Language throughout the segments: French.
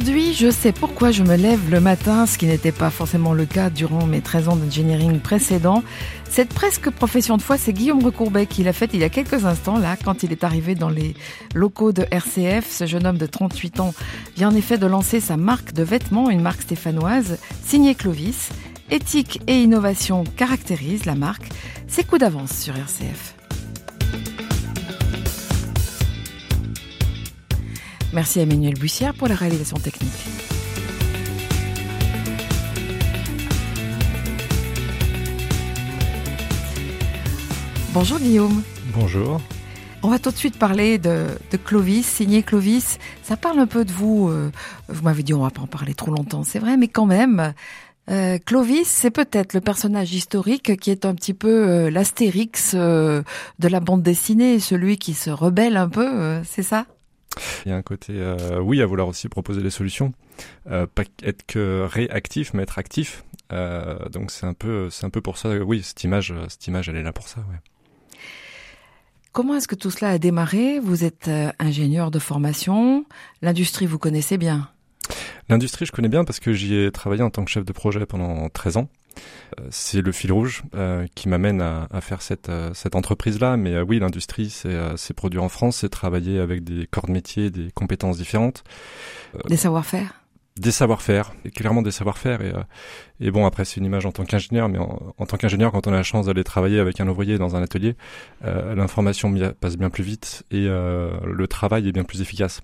Aujourd'hui, je sais pourquoi je me lève le matin, ce qui n'était pas forcément le cas durant mes 13 ans d'engineering précédents. Cette presque profession de foi, c'est Guillaume Recourbet qui l'a faite il y a quelques instants, là, quand il est arrivé dans les locaux de RCF. Ce jeune homme de 38 ans vient en effet de lancer sa marque de vêtements, une marque stéphanoise, signée Clovis. Éthique et innovation caractérisent la marque. C'est coup d'avance sur RCF. Merci à Emmanuel Bussière pour la réalisation technique. Bonjour Guillaume. Bonjour. On va tout de suite parler de, Clovis, signé Clovis. Ça parle un peu de vous. Euh, vous m'avez dit on va pas en parler trop longtemps, c'est vrai, mais quand même. Euh, Clovis, c'est peut-être le personnage historique qui est un petit peu euh, l'astérix de la bande dessinée, celui qui se rebelle un peu, c'est ça? Il y a un côté, euh, oui, à vouloir aussi proposer des solutions, euh, pas être que réactif, mais être actif. Euh, donc c'est un peu, c'est un peu pour ça. Oui, cette image, cette image, elle est là pour ça. Ouais. Comment est-ce que tout cela a démarré? Vous êtes ingénieur de formation. L'industrie, vous connaissez bien? L'industrie, je connais bien parce que j'y ai travaillé en tant que chef de projet pendant 13 ans. Euh, c'est le fil rouge euh, qui m'amène à, faire cette, euh, cette entreprise-là. Mais oui, l'industrie, c'est produire en France, c'est travailler avec des corps de métier, des compétences différentes. Des savoir-faire? des savoir-faire, clairement des savoir-faire. Et, et bon, après, c'est une image en tant qu'ingénieur, mais en, tant qu'ingénieur, quand on a la chance d'aller travailler avec un ouvrier dans un atelier, l'information passe bien plus vite et le travail est bien plus efficace.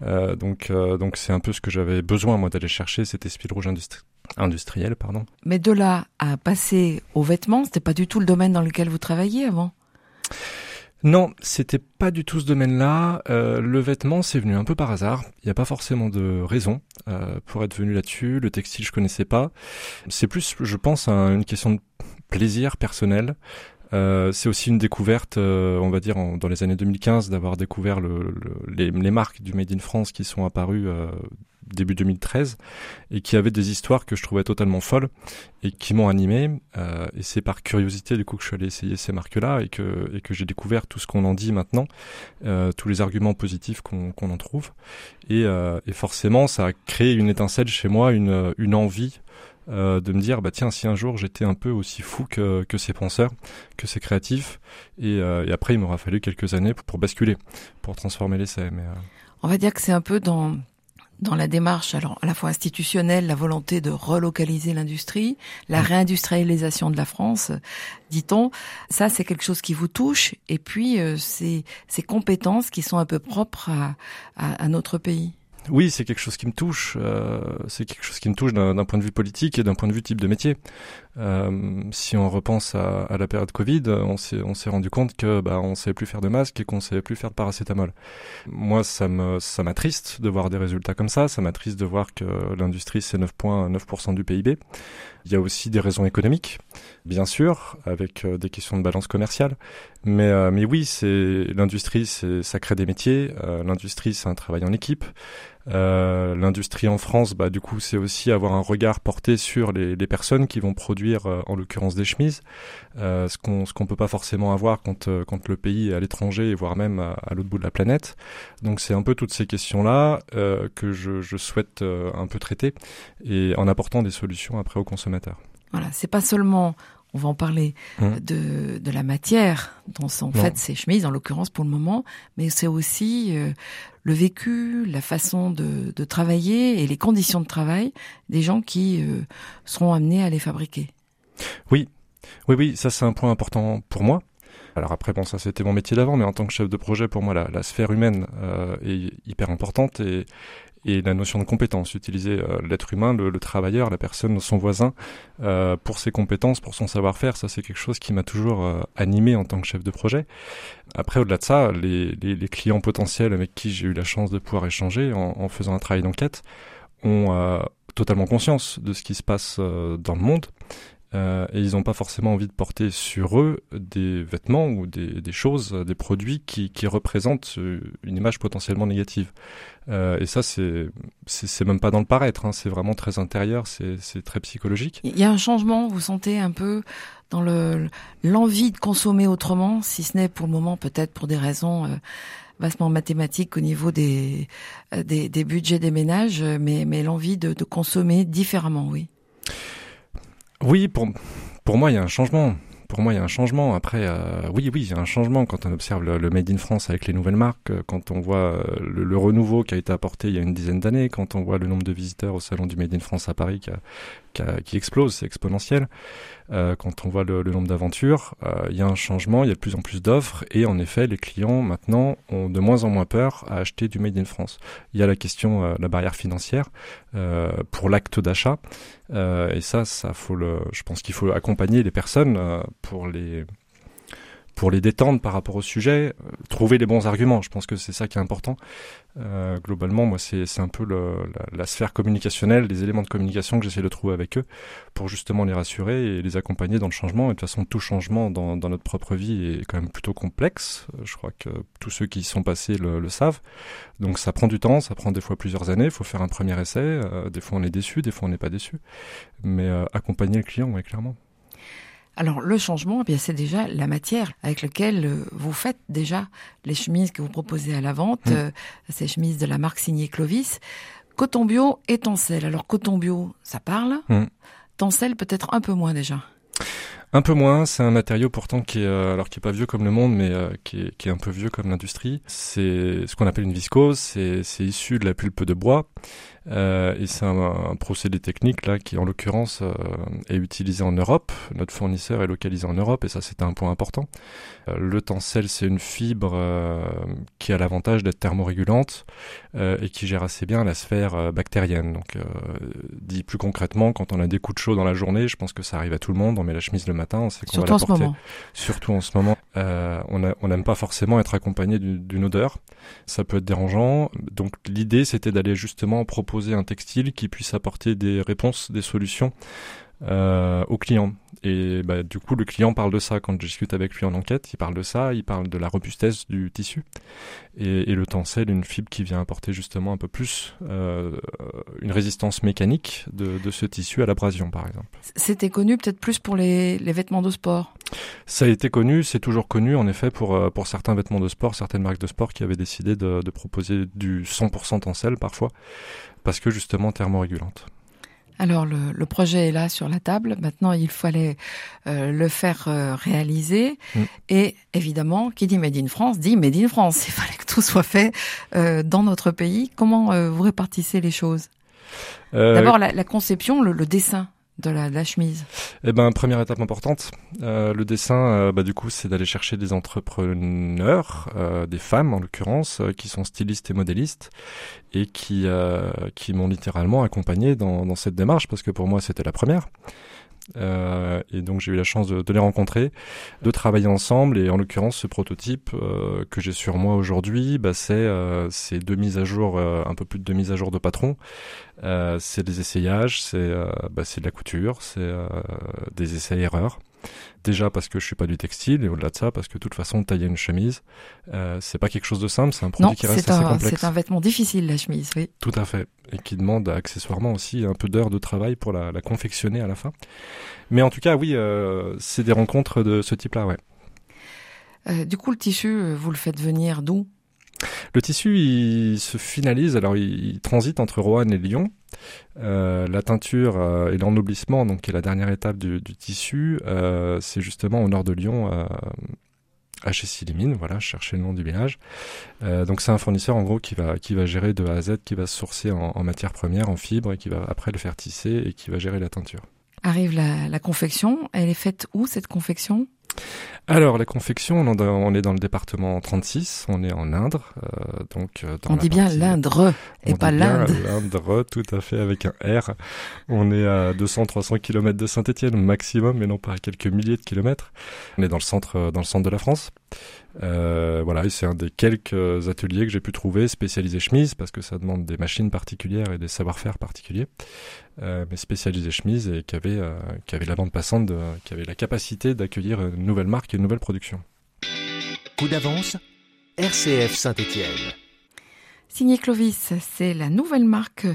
donc, donc c'est un peu ce que j'avais besoin, moi, d'aller chercher, cet esprit rouge industrie industriel, pardon. Mais de là à passer aux vêtements, c'était pas du tout le domaine dans lequel vous travailliez avant? Non, c'était pas du tout ce domaine-là. Euh, le vêtement, c'est venu un peu par hasard. Il n'y a pas forcément de raison euh, pour être venu là-dessus. Le textile, je connaissais pas. C'est plus, je pense, une question de plaisir personnel. Euh, c'est aussi une découverte, on va dire, dans les années 2015, d'avoir découvert les, les, marques du Made in France qui sont apparues début 2013 et qui avait des histoires que je trouvais totalement folles et qui m'ont animé euh, et c'est par curiosité du coup que je suis allé essayer ces marques là et que et que j'ai découvert tout ce qu'on en dit maintenant euh, tous les arguments positifs qu'on qu'on en trouve. Et, euh, et forcément ça a créé une étincelle chez moi une une envie euh, de me dire bah tiens si un jour j'étais un peu aussi fou que, que ces penseurs que ces créatifs et, euh, et après il m'aura fallu quelques années pour, pour basculer pour transformer l'essai mais on va dire que c'est un peu dans dans la démarche, alors à la fois institutionnelle, la volonté de relocaliser l'industrie, la mm. réindustrialisation de la France, dit-on, ça c'est quelque chose qui vous touche, et puis euh, ces, ces compétences qui sont un peu propres à, à, à notre pays. Oui, c'est quelque chose qui me touche. Euh, c'est quelque chose qui me touche d'un point de vue politique et d'un point de vue type de métier. Euh, si on repense à, à, la période Covid, on s'est rendu compte que bah on savait plus faire de masques et qu'on savait plus faire de paracétamol. Moi, ça me ça m'attriste de voir des résultats comme ça. Ça m'attriste de voir que l'industrie c'est 9,9% du PIB. Il y a aussi des raisons économiques, bien sûr, avec euh, des questions de balance commerciale. Mais, euh, mais oui, c'est l'industrie, c'est ça crée des métiers. Euh, l'industrie, c'est un travail en équipe. Euh, l'industrie en France, bah, du coup, c'est aussi avoir un regard porté sur les, personnes qui vont produire, en l'occurrence, des chemises, ce qu'on ce qu'on peut pas forcément avoir quand quand le pays est à l'étranger, voire même à, à l'autre bout de la planète. Donc, c'est un peu toutes ces questions-là que je, je souhaite un peu traiter et en apportant des solutions après aux consommateurs. Voilà, c'est pas seulement, on va en parler, mmh. de, de la matière dont sont faites ces chemises, en l'occurrence pour le moment, mais c'est aussi euh, le vécu, la façon de, de, travailler et les conditions de travail des gens qui euh, seront amenés à les fabriquer. Oui, oui, oui, ça c'est un point important pour moi. Alors après, bon, ça c'était mon métier d'avant, mais en tant que chef de projet, pour moi, la, la sphère humaine euh, est hyper importante et, et la notion de compétence, utiliser euh, l'être humain, le, le, travailleur, la personne, son voisin, euh, pour ses compétences, pour son savoir-faire, ça c'est quelque chose qui m'a toujours euh, animé en tant que chef de projet. Après, au-delà de ça, les, les, les, clients potentiels avec qui j'ai eu la chance de pouvoir échanger en, en faisant un travail d'enquête ont euh, totalement conscience de ce qui se passe dans le monde euh, et ils n'ont pas forcément envie de porter sur eux des vêtements ou des, des choses, des produits qui, qui, représentent euh, une image potentiellement négative. Euh, et ça, c'est c'est même pas dans le paraître, hein, c'est vraiment très intérieur, c'est très psychologique. Il y a un changement, vous sentez un peu dans le l'envie de consommer autrement, si ce n'est pour le moment peut-être pour des raisons euh, vastement mathématiques au niveau des, euh, des, des budgets des ménages, mais, mais l'envie de, de consommer différemment, oui. Oui, pour, pour moi, il y a un changement. Pour moi, il y a un changement. Après, euh, oui, oui, il y a un changement quand on observe le, Made in France avec les nouvelles marques, euh, quand on voit euh, le, renouveau qui a été apporté il y a une dizaine d'années, quand on voit le nombre de visiteurs au salon du Made in France à Paris qui, a, qui, explose, c'est exponentiel. Euh, quand on voit le, le nombre d'aventures, euh, il y a un changement, il y a de plus en plus d'offres et en effet, les clients maintenant ont de moins en moins peur à acheter du Made in France. Il y a la question, la barrière financière euh, pour l'acte d'achat. Euh, et ça, ça faut le, je pense qu'il faut accompagner les personnes pour les pour les détendre par rapport au sujet, euh, trouver les bons arguments. Je pense que c'est ça qui est important. Euh, globalement, moi, c'est un peu le, la, sphère communicationnelle, les éléments de communication que j'essaie de trouver avec eux pour justement les rassurer et les accompagner dans le changement. Et de toute façon, tout changement dans, dans notre propre vie est quand même plutôt complexe. Je crois que tous ceux qui y sont passés le, le savent. Donc ça prend du temps, ça prend des fois plusieurs années. Il faut faire un premier essai. Euh, des fois, on est déçu, des fois, on n'est pas déçu. Mais euh, accompagner le client, oui, clairement. Alors le changement, eh bien c'est déjà la matière avec laquelle euh, vous faites déjà les chemises que vous proposez à la vente, mmh. euh, ces chemises de la marque signée Clovis. Coton bio et tencel. Alors coton bio, ça parle. Mmh. Tencel peut-être un peu moins déjà. Un peu moins, c'est un matériau pourtant qui est euh, alors qui est pas vieux comme le monde, mais euh, qui, est, qui, est, un peu vieux comme l'industrie. C'est ce qu'on appelle une viscose. C'est issu de la pulpe de bois. Euh, et c'est un, un, procédé technique là qui en l'occurrence euh, est utilisé en Europe. Notre fournisseur est localisé en Europe et ça c'est un point important. Euh, le tencel c'est une fibre euh, qui a l'avantage d'être thermorégulante euh, et qui gère assez bien la sphère bactérienne. Donc dit plus concrètement, quand on a des coups de chaud dans la journée, je pense que ça arrive à tout le monde. On met la chemise le matin, on sait qu'on va la porter. Moment. Surtout en ce moment, on n'aime pas forcément être accompagné d'une odeur. Ça peut être dérangeant. Donc l'idée c'était d'aller justement proposer proposer un textile qui puisse apporter des réponses, des solutions euh, au client. Et bah, du coup, le client parle de ça quand je discute avec lui en enquête. Il parle de ça, il parle de la robustesse du tissu. Et, et le tencel, une fibre qui vient apporter justement un peu plus euh, une résistance mécanique de, de ce tissu à l'abrasion, par exemple. C'était connu peut-être plus pour les, les, vêtements de sport Ça a été connu, c'est toujours connu en effet pour, euh, pour certains vêtements de sport, certaines marques de sport qui avaient décidé de, de proposer du 100% tencel parfois, parce que justement thermorégulante. Alors le, le, projet est là sur la table. Maintenant, il fallait euh, le faire euh, réaliser. Mm. Et évidemment, qui dit Made in France dit Made in France. Il fallait que tout soit fait euh, dans notre pays. Comment vous répartissez les choses? D'abord la, la, conception, le, le dessin de la, la chemise Eh ben, première étape importante, euh, le dessin, euh, bah, du coup, c'est d'aller chercher des entrepreneurs, euh, des femmes en l'occurrence, euh, qui sont stylistes et modélistes, et qui, euh, qui m'ont littéralement accompagné dans, dans, cette démarche, parce que pour moi, c'était la première. Euh, et donc j'ai eu la chance de, de, les rencontrer, de travailler ensemble. Et en l'occurrence, ce prototype euh, que j'ai sur moi aujourd'hui, bah, c'est euh, deux mises à jour, euh, un peu plus de deux mises à jour de patron. Euh, c'est des essayages, c'est euh, bah, de la couture, c'est des essais-erreurs. Déjà parce que je suis pas du textile et au-delà de ça parce que de toute façon tailler une chemise euh, c'est pas quelque chose de simple, c'est un produit non, qui reste un, assez complexe. C'est un vêtement difficile la chemise, oui. Tout à fait et qui demande accessoirement aussi un peu d'heures de travail pour la, la, confectionner à la fin. Mais en tout cas oui, euh, c'est des rencontres de ce type-là, ouais. Euh, du coup le tissu, vous le faites venir d'où? Le tissu, il se finalise, alors il, il transite entre Roanne et Lyon. Euh, la teinture euh, et l'ennoblissement, donc qui est la dernière étape du, tissu, euh, c'est justement au nord de Lyon, à chez Silimine, voilà, chercher le nom du village. Donc c'est un fournisseur en gros qui va qui va gérer de A à Z, qui va sourcer en, en matière première, en fibre, et qui va après le faire tisser et qui va gérer la teinture. Arrive la, la confection, elle est faite où cette confection? Alors la confection, on, est dans le département 36, on est en Indre, euh, donc euh, on dit bien l'Indre et pas l'Inde. L'Indre, tout à fait avec un R. On est à 200-300 km de Saint-Étienne maximum, mais non pas à quelques milliers de kilomètres. On est dans le centre, dans le centre de la France. Euh, voilà, c'est un des quelques ateliers que j'ai pu trouver spécialisés chemise parce que ça demande des machines particulières et des savoir-faire particuliers, euh, mais spécialisés chemise et qui avait, euh, qui avait la bande passante, qui avait la capacité d'accueillir une nouvelle marque et une nouvelle production. Coup d'avance, RCF Saint-Étienne. Signé Clovis, c'est la nouvelle marque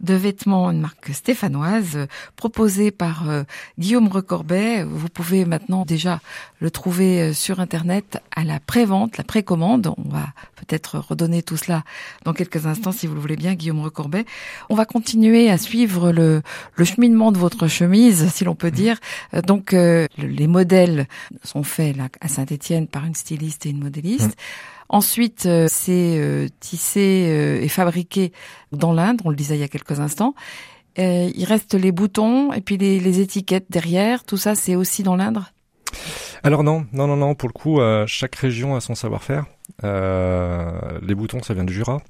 de vêtements, une marque stéphanoise proposée par euh, Guillaume Recorbet. Vous pouvez maintenant déjà le trouver euh, sur Internet à la prévente, la précommande. On va peut-être redonner tout cela dans quelques instants si vous le voulez bien, Guillaume Recorbet. On va continuer à suivre le, cheminement de votre chemise, si l'on peut dire. Euh, donc les modèles sont faits à Saint-Étienne par une styliste et une modéliste. Ensuite, euh, c'est euh, tissé euh, et fabriqué dans l'Inde, on le disait il y a quelques instants. il reste les boutons et puis les, étiquettes derrière. Tout ça, c'est aussi dans l'Indre alors non, non, non, non. Pour le coup, chaque région a son savoir-faire. les boutons, ça vient du Jura.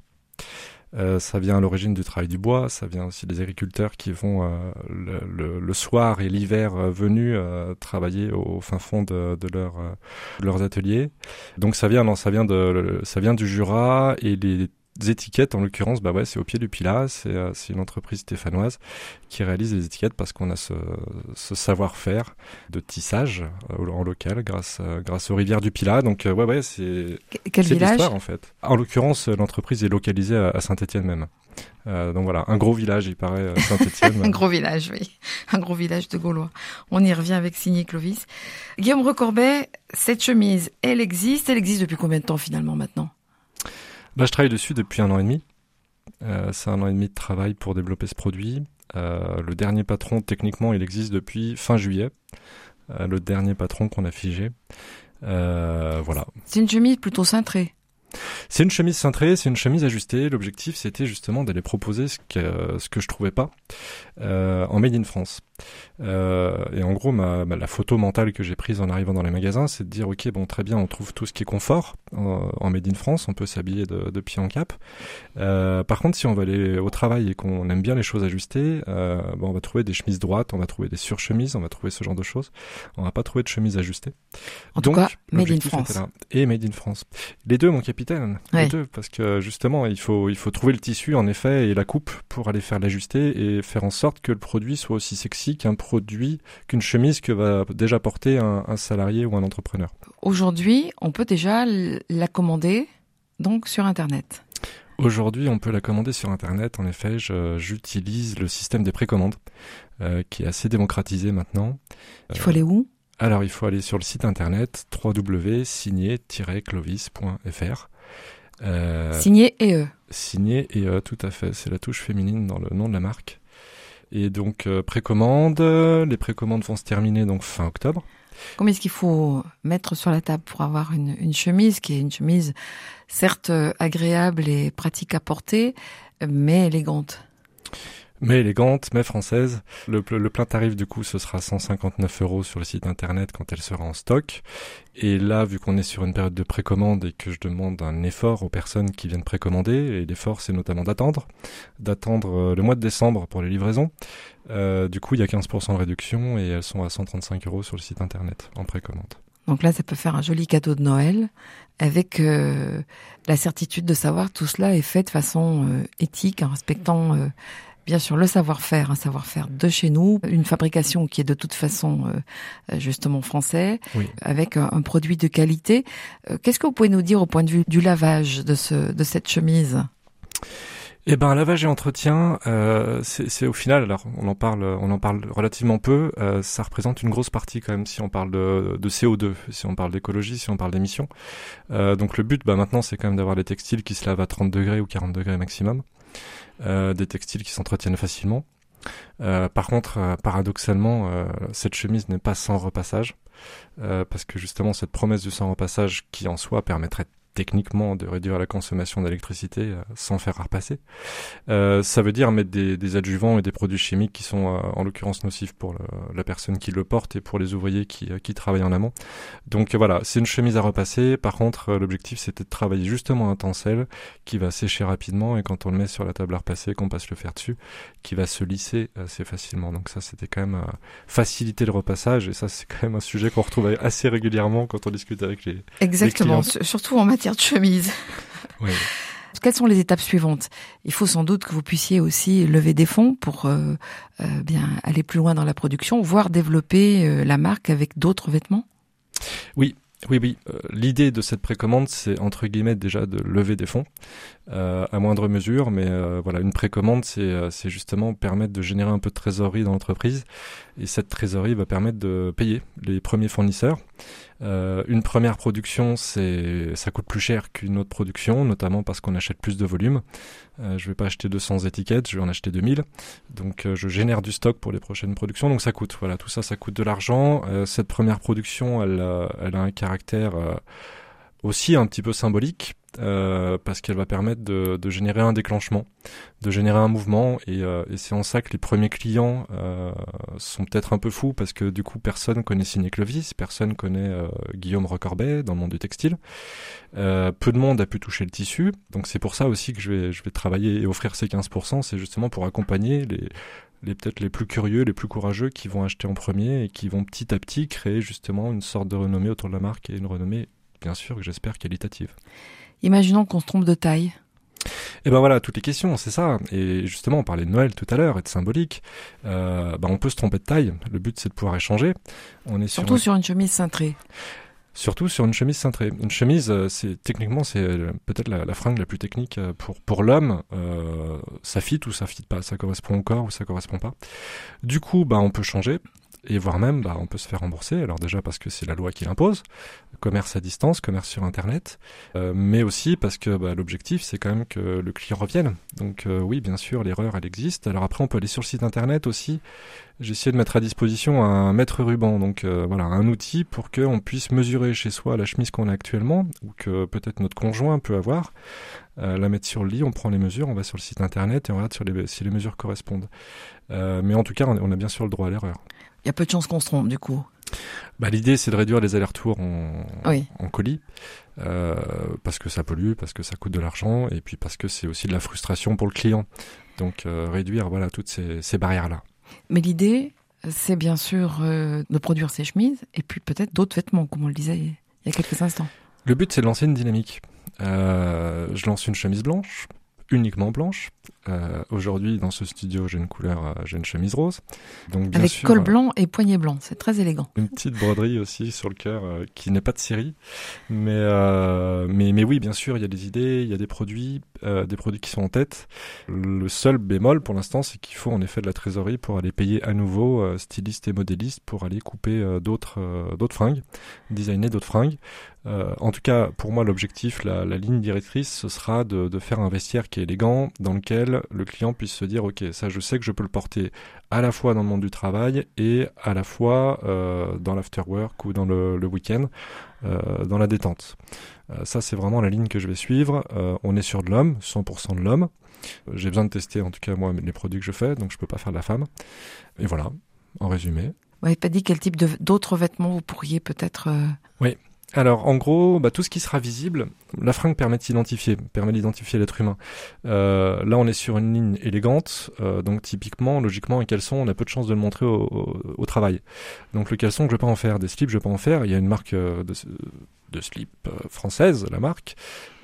Euh, ça vient à l'origine du travail du bois, ça vient aussi des agriculteurs qui vont euh, le, le, soir et l'hiver euh, venus travailler au fin fond de, de, leur, leurs ateliers. Donc ça vient, non, ça vient de, ça vient du Jura et les étiquettes, en l'occurrence, bah ouais, c'est au pied du Pilat. C'est une entreprise stéphanoise qui réalise les étiquettes parce qu'on a ce, ce savoir-faire de tissage en local grâce, grâce aux rivières du Pilat. Donc, ouais, ouais, c'est village? en fait. En l'occurrence, l'entreprise est localisée à, Saint-Étienne même. Euh, donc voilà, un gros village, il paraît, Saint-Étienne. un gros village, oui. Un gros village de Gaulois. On y revient avec Signé Clovis. Guillaume Recorbet, cette chemise, elle existe? Elle existe depuis combien de temps finalement maintenant? Bah, Je travaille dessus depuis un an et demi. Euh, c'est un an et demi de travail pour développer ce produit. Euh, le dernier patron, techniquement, il existe depuis fin juillet. Euh, le dernier patron qu'on a figé. voilà. C'est une chemise plutôt cintrée. C'est une chemise cintrée, c'est une chemise ajustée. L'objectif, c'était justement d'aller proposer ce que, ce que je trouvais pas euh, en Made in France. Euh, et en gros, ma, la photo mentale que j'ai prise en arrivant dans les magasins, c'est de dire, ok, bon, très bien, on trouve tout ce qui est confort en, Made in France, on peut s'habiller de, de, pied en cap. Euh, par contre, si on va aller au travail et qu'on aime bien les choses ajustées, euh, bon, on va trouver des chemises droites, on va trouver des surchemises, on va trouver ce genre de choses. On va pas trouver de chemises ajustées. En tout cas, Made in France. Et Made in France. Les deux, mon capitaine. Les deux, parce que justement, il faut, il faut trouver le tissu, en effet, et la coupe pour aller faire l'ajuster et faire en sorte que le produit soit aussi sexy qu'un produit, qu'une chemise que va déjà porter un, salarié ou un entrepreneur. Aujourd'hui, on peut déjà la commander donc sur Internet. Aujourd'hui, on peut la commander sur Internet. En effet, j'utilise le système des précommandes, euh, qui est assez démocratisé maintenant. Il faut aller où? Alors, il faut aller sur le site internet www.signé-clovis.fr. Euh, signé et E. Signé et E, tout à fait. C'est la touche féminine dans le nom de la marque. Et donc euh, précommande, les précommandes vont se terminer donc fin octobre. Combien est-ce qu'il faut mettre sur la table pour avoir une, une chemise qui est une chemise certes agréable et pratique à porter, mais élégante? Mais élégante, mais française. Le, le, plein tarif du coup ce sera 159 euros sur le site internet quand elle sera en stock. Et là, vu qu'on est sur une période de précommande et que je demande un effort aux personnes qui viennent précommander, et l'effort c'est notamment d'attendre, d'attendre euh, le mois de décembre pour les livraisons. Euh, du coup, il y a 15% de réduction et elles sont à 135 euros sur le site internet en précommande. Donc là, ça peut faire un joli cadeau de Noël avec euh, la certitude de savoir tout cela est fait de façon éthique, en respectant bien sûr le savoir-faire, un savoir-faire de chez nous, une fabrication qui est de toute façon euh, justement français, avec un, produit de qualité. Euh, qu'est-ce que vous pouvez nous dire au point de vue du lavage de, ce, de cette chemise? Eh ben, lavage et entretien, euh, c'est au final, alors on en parle, on en parle relativement peu. Euh, ça représente une grosse partie quand même si on parle de, de CO2, si on parle d'écologie, si on parle d'émissions. Euh, donc le but, bah maintenant, c'est quand même d'avoir des textiles qui se lavent à 30 degrés ou 40 degrés maximum. Euh, des textiles qui s'entretiennent facilement. Euh, par contre, euh, paradoxalement, cette chemise n'est pas sans repassage, parce que justement cette promesse du sans repassage qui en soi permettrait techniquement de réduire la consommation d'électricité euh, sans faire repasser. Euh, ça veut dire mettre des, des, adjuvants et des produits chimiques qui sont euh, en l'occurrence nocifs pour la personne qui le porte et pour les ouvriers qui, qui travaillent en amont. Donc voilà, c'est une chemise à repasser. Par contre, l'objectif c'était de travailler justement un tencel qui va sécher rapidement et quand on le met sur la table à repasser, qu'on passe le fer dessus, qui va se lisser assez facilement. Donc ça c'était quand même faciliter le repassage et ça c'est quand même un sujet qu'on retrouve assez régulièrement quand on discute avec les Exactement, les surtout en matière de chemise. Oui. Quelles sont les étapes suivantes? Il faut sans doute que vous puissiez aussi lever des fonds pour euh, euh, bien aller plus loin dans la production, voire développer euh, la marque avec d'autres vêtements? Oui, oui, oui. L'idée de cette précommande, c'est entre guillemets déjà de lever des fonds à moindre mesure, mais voilà, une précommande, c'est justement permettre de générer un peu de trésorerie dans l'entreprise, et cette trésorerie va permettre de payer les premiers fournisseurs. Euh, une première production, c'est, ça coûte plus cher qu'une autre production, notamment parce qu'on achète plus de volume. Euh, je vais pas acheter 200 étiquettes, je vais en acheter 2000. Donc euh, je génère du stock pour les prochaines productions, donc ça coûte. Voilà, tout ça, ça coûte de l'argent. Euh, cette première production, elle, elle a un caractère aussi un petit peu symbolique euh, parce qu'elle va permettre de, de, générer un déclenchement, de générer un mouvement et, euh, et c'est en ça que les premiers clients euh, sont peut-être un peu fous parce que du coup personne connaît Signé Clovis, personne connaît euh, Guillaume Recorbet dans le monde du textile, euh, peu de monde a pu toucher le tissu, donc c'est pour ça aussi que je vais, je vais travailler et offrir ces 15%, c'est justement pour accompagner les les peut-être les plus curieux, les plus courageux qui vont acheter en premier et qui vont petit à petit créer justement une sorte de renommée autour de la marque et une renommée bien sûr que j'espère qualitative. Imaginons qu'on se trompe de taille. Et ben voilà, toutes les questions, c'est ça. Et justement, on parlait de Noël tout à l'heure et de symbolique. Euh, ben on peut se tromper de taille. Le but, c'est de pouvoir échanger. On est surtout sur, une chemise cintrée. Surtout sur une chemise cintrée. Une chemise, euh, c'est techniquement, c'est euh, peut-être la, la, fringue la plus technique pour pour l'homme. Euh, ça fit ou ça fit pas, ça correspond au corps ou ça correspond pas? Du coup, bah, on peut changer et voire même bah, on peut se faire rembourser. Alors déjà parce que c'est la loi qui l'impose, commerce à distance, commerce sur Internet, euh, mais aussi parce que bah, l'objectif c'est quand même que le client revienne. Donc euh, oui, bien sûr, l'erreur elle existe. Alors après on peut aller sur le site Internet aussi. J'ai essayé de mettre à disposition un mètre ruban, donc euh, voilà, un outil pour qu'on puisse mesurer chez soi la chemise qu'on a actuellement ou que peut-être notre conjoint peut avoir. la mettre sur le lit, on prend les mesures, on va sur le site internet et on regarde si les mesures correspondent. mais en tout cas, on a bien sûr le droit à l'erreur. Il y a peu de chances qu'on se trompe du coup. Bah, L'idée, c'est de réduire les allers-retours en, en colis, euh, parce que ça pollue, parce que ça coûte de l'argent, et puis parce que c'est aussi de la frustration pour le client. Donc euh, réduire voilà toutes ces, ces barrières-là. Mais l'idée, c'est bien sûr euh, de produire ces chemises, et puis peut-être d'autres vêtements, comme on le disait il y a quelques instants. Le but, c'est de lancer une dynamique. Je lance une chemise blanche, uniquement blanche. Euh, Aujourd'hui, dans ce studio, j'ai une couleur, euh, j'ai une chemise rose. Donc, bien Avec col euh, blanc et poignet blanc, c'est très élégant. Une petite broderie aussi sur le cœur euh, qui n'est pas de série. Mais, euh, mais, mais oui, bien sûr, il y a des idées, il y a des produits, des produits qui sont en tête. Le seul bémol pour l'instant, c'est qu'il faut en effet de la trésorerie pour aller payer à nouveau stylistes et modélistes pour aller couper d'autres d'autres fringues, designer d'autres fringues. Euh, en tout cas, pour moi, l'objectif, la, la, ligne directrice, ce sera de, de, faire un vestiaire qui est élégant, dans lequel le client puisse se dire, ok, ça, je sais que je peux le porter à la fois dans le monde du travail et à la fois euh, dans l'afterwork ou dans le, le week-end, euh, dans la détente. Euh, ça, c'est vraiment la ligne que je vais suivre. On est sur de l'homme, 100% de l'homme. J'ai besoin de tester, en tout cas, moi, les produits que je fais, donc je peux pas faire de la femme. Et voilà, en résumé. Vous n'avez pas dit quel type d'autres vêtements vous pourriez peut-être... Oui, alors, en gros, bah, tout ce qui sera visible, la fringue permet d'identifier, permet d'identifier l'être humain. Euh, là, on est sur une ligne élégante, euh, donc typiquement, logiquement, un caleçon, on a peu de chances de le montrer au, travail. Donc le caleçon, je pas en faire, des slips, je pas en faire. Il y a une marque euh, de, de slip euh, française, la marque,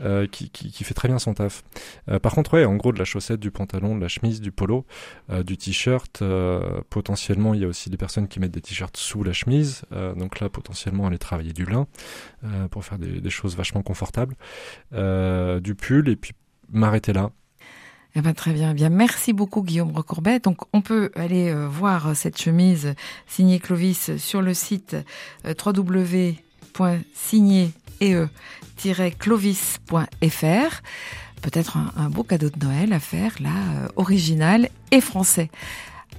euh, qui, qui, fait très bien son taf. Euh, par contre, ouais, en gros, de la chaussette, du pantalon, de la chemise, du polo, du t-shirt. Potentiellement, il y a aussi des personnes qui mettent des t-shirts sous la chemise. Donc là, potentiellement, aller travailler du lin pour faire des, des, choses vachement confortables. du pull, et puis m'arrêter là. Eh ben, très bien. Eh bien, merci beaucoup Guillaume Recourbet. Donc, on peut aller voir cette chemise signée Clovis sur le site www signé e-clovis.fr. Peut-être un, un, beau cadeau de Noël à faire, là, euh, original et français.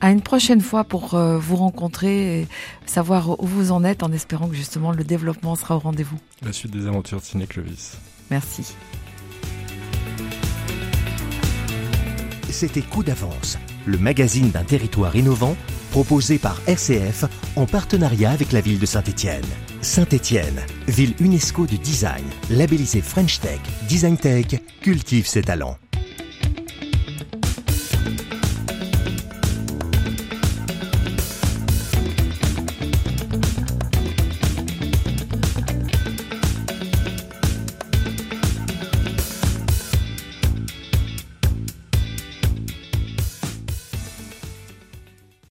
À une prochaine fois pour euh, vous rencontrer et savoir où vous en êtes en espérant que justement le développement sera au rendez-vous. La suite des aventures de Ciné Clovis. Merci. C'était Coup d'avance, le magazine d'un territoire innovant proposé par RCF en partenariat avec la ville de Saint-Étienne. Saint-Étienne, ville UNESCO de design, labellisée French Tech, Design Tech, cultive ses talents.